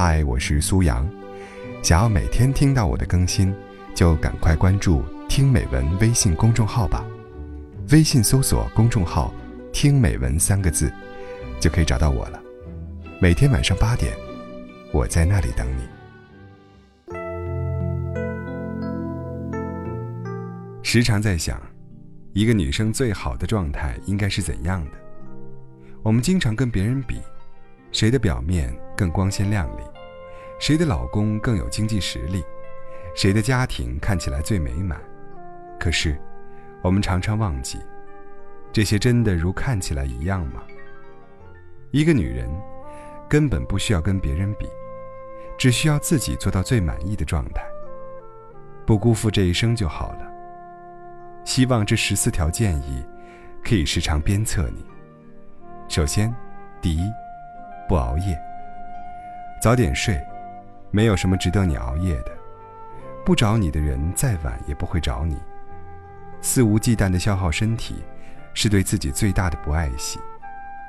嗨，我是苏阳。想要每天听到我的更新，就赶快关注“听美文”微信公众号吧。微信搜索公众号“听美文”三个字，就可以找到我了。每天晚上八点，我在那里等你。时常在想，一个女生最好的状态应该是怎样的？我们经常跟别人比。谁的表面更光鲜亮丽？谁的老公更有经济实力？谁的家庭看起来最美满？可是，我们常常忘记，这些真的如看起来一样吗？一个女人，根本不需要跟别人比，只需要自己做到最满意的状态，不辜负这一生就好了。希望这十四条建议，可以时常鞭策你。首先，第一。不熬夜，早点睡，没有什么值得你熬夜的。不找你的人，再晚也不会找你。肆无忌惮的消耗身体，是对自己最大的不爱惜，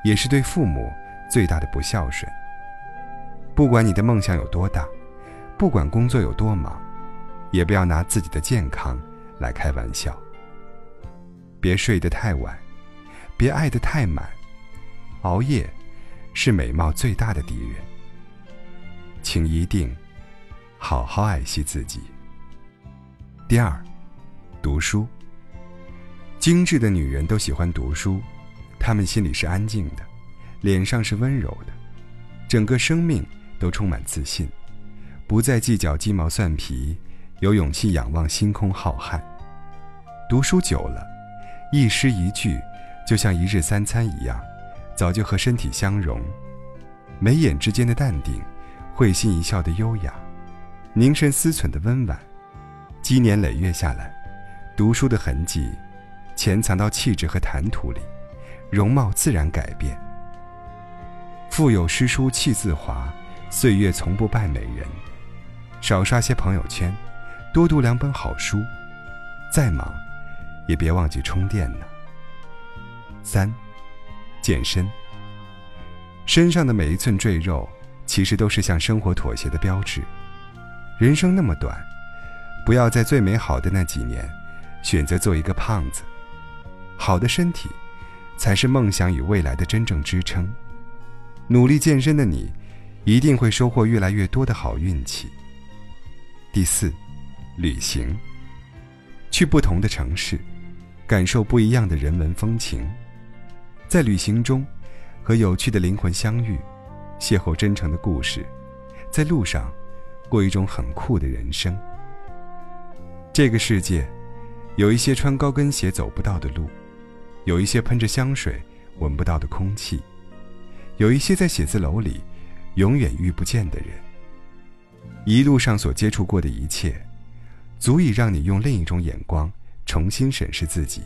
也是对父母最大的不孝顺。不管你的梦想有多大，不管工作有多忙，也不要拿自己的健康来开玩笑。别睡得太晚，别爱得太满，熬夜。是美貌最大的敌人，请一定好好爱惜自己。第二，读书。精致的女人都喜欢读书，她们心里是安静的，脸上是温柔的，整个生命都充满自信，不再计较鸡毛蒜皮，有勇气仰望星空浩瀚。读书久了，一诗一句，就像一日三餐一样。早就和身体相融，眉眼之间的淡定，会心一笑的优雅，凝神思忖的温婉，积年累月下来，读书的痕迹，潜藏到气质和谈吐里，容貌自然改变。腹有诗书气自华，岁月从不败美人。少刷些朋友圈，多读两本好书，再忙，也别忘记充电呢。三。健身，身上的每一寸赘肉，其实都是向生活妥协的标志。人生那么短，不要在最美好的那几年，选择做一个胖子。好的身体，才是梦想与未来的真正支撑。努力健身的你，一定会收获越来越多的好运气。第四，旅行，去不同的城市，感受不一样的人文风情。在旅行中，和有趣的灵魂相遇，邂逅真诚的故事，在路上，过一种很酷的人生。这个世界，有一些穿高跟鞋走不到的路，有一些喷着香水闻不到的空气，有一些在写字楼里永远遇不见的人。一路上所接触过的一切，足以让你用另一种眼光重新审视自己，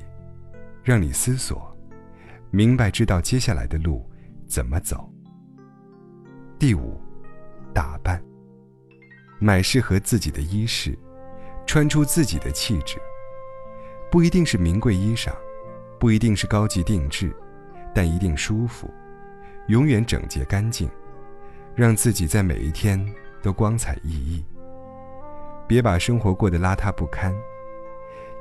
让你思索。明白知道接下来的路怎么走。第五，打扮，买适合自己的衣饰，穿出自己的气质。不一定是名贵衣裳，不一定是高级定制，但一定舒服，永远整洁干净，让自己在每一天都光彩熠熠。别把生活过得邋遢不堪。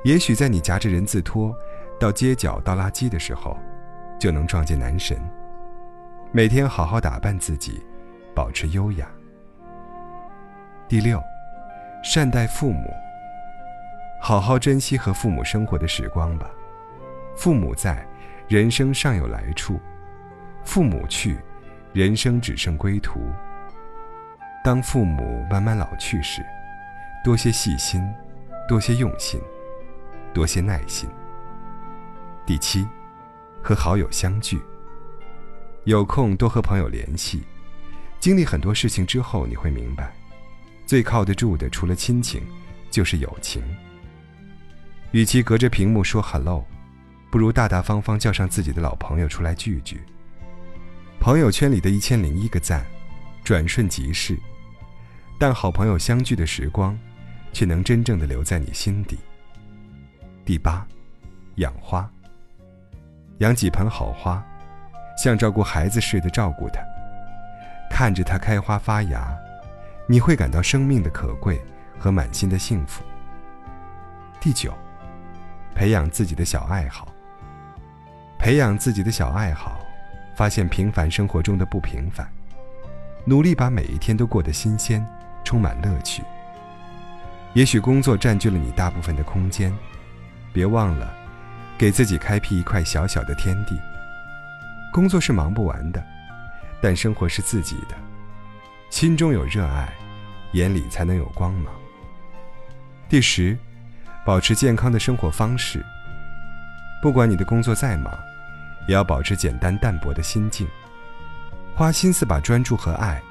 也许在你夹着人字拖到街角倒垃圾的时候。就能撞见男神。每天好好打扮自己，保持优雅。第六，善待父母。好好珍惜和父母生活的时光吧。父母在，人生尚有来处；父母去，人生只剩归途。当父母慢慢老去时，多些细心，多些用心，多些耐心。第七。和好友相聚，有空多和朋友联系。经历很多事情之后，你会明白，最靠得住的除了亲情，就是友情。与其隔着屏幕说 “hello”，不如大大方方叫上自己的老朋友出来聚聚。朋友圈里的一千零一个赞，转瞬即逝，但好朋友相聚的时光，却能真正的留在你心底。第八，养花。养几盆好花，像照顾孩子似的照顾它，看着它开花发芽，你会感到生命的可贵和满心的幸福。第九，培养自己的小爱好。培养自己的小爱好，发现平凡生活中的不平凡，努力把每一天都过得新鲜，充满乐趣。也许工作占据了你大部分的空间，别忘了，给自己开辟一块小小的天地。工作是忙不完的，但生活是自己的，心中有热爱，眼里才能有光芒。第十，保持健康的生活方式。不管你的工作再忙。也要保持简单淡泊的心境，花心思把专注和爱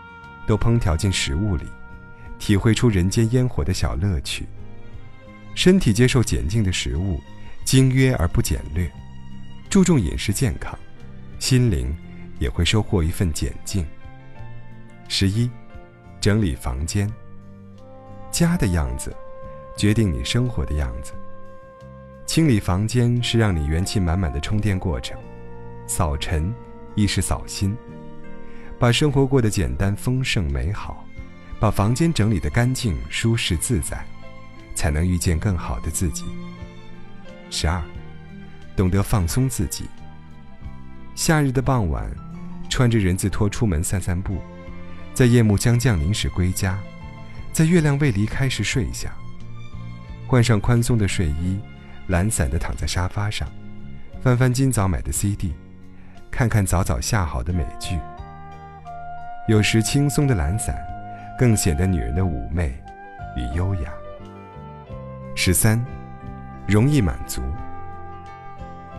都烹调进食物里，体会出人间烟火的小乐趣。身体接受简净的食物，精约而不简略，注重饮食健康，心灵也会收获一份简静。十一，整理房间。家的样子，决定你生活的样子。清理房间是让你元气满满的充电过程。扫尘，亦是扫心。把生活过得简单、丰盛、美好，把房间整理得干净、舒适、自在，才能遇见更好的自己。十二，懂得放松自己。夏日的傍晚，穿着人字拖出门散散步，在夜幕将降临时归家，在月亮未离开时睡下。换上宽松的睡衣，懒散地躺在沙发上，翻翻今早买的 CD。看看早早下好的美剧，有时轻松的懒散，更显得女人的妩媚与优雅。十三，容易满足。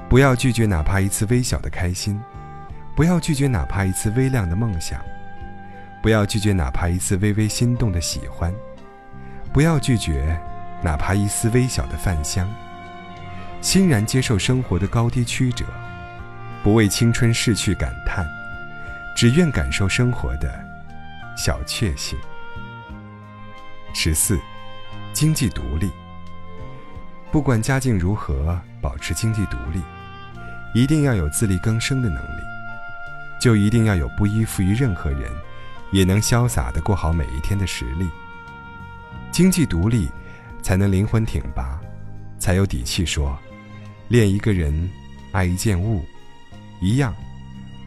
不要拒绝哪怕一次微小的开心，不要拒绝哪怕一次微亮的梦想，不要拒绝哪怕一次微微心动的喜欢，不要拒绝哪怕一丝微小的饭香，欣然接受生活的高低曲折。不为青春逝去感叹，只愿感受生活的小确幸。十四，经济独立。不管家境如何，保持经济独立，一定要有自力更生的能力，就一定要有不依附于任何人，也能潇洒的过好每一天的实力。经济独立，才能灵魂挺拔，才有底气说，恋一个人，爱一件物。一样，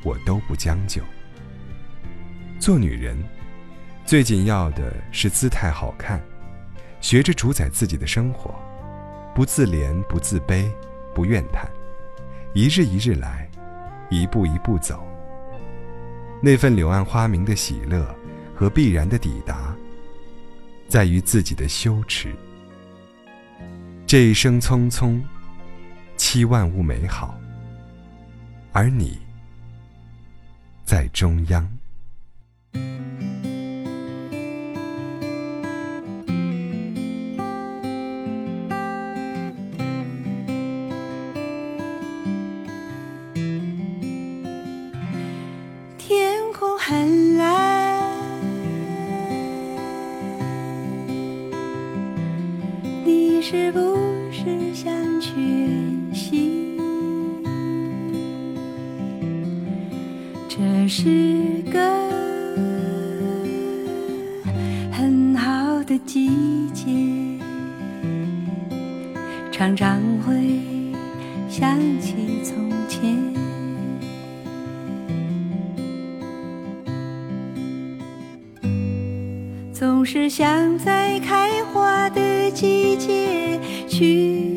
我都不将就。做女人，最紧要的是姿态好看，学着主宰自己的生活，不自怜，不自卑，不怨叹，一日一日来，一步一步走。那份柳暗花明的喜乐和必然的抵达，在于自己的羞耻。这一生匆匆，期万物美好。而你，在中央。这是个很好的季节，常常会想起从前，总是想在开花的季节去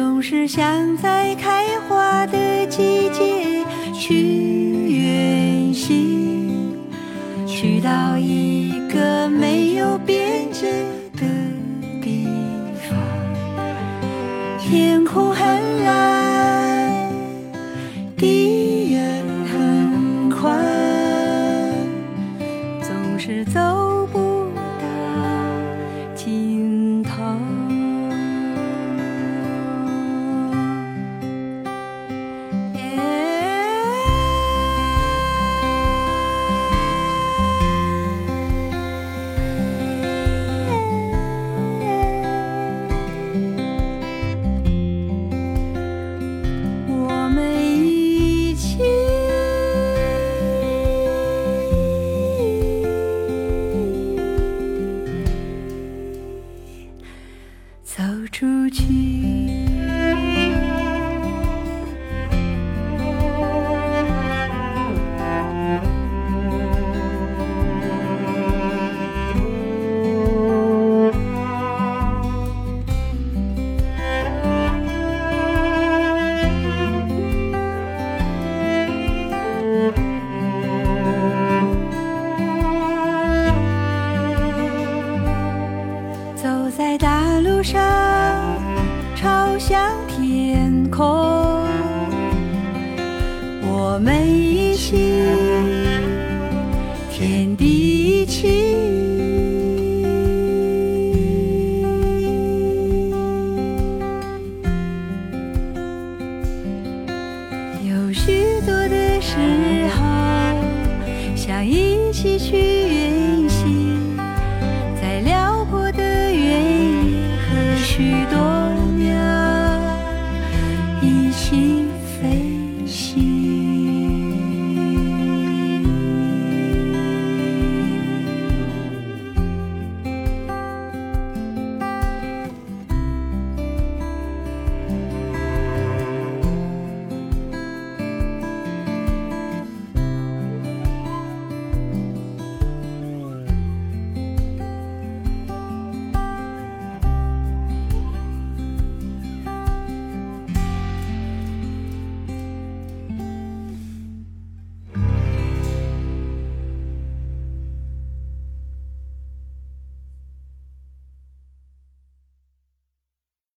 总是想在开花的季节去远行去到天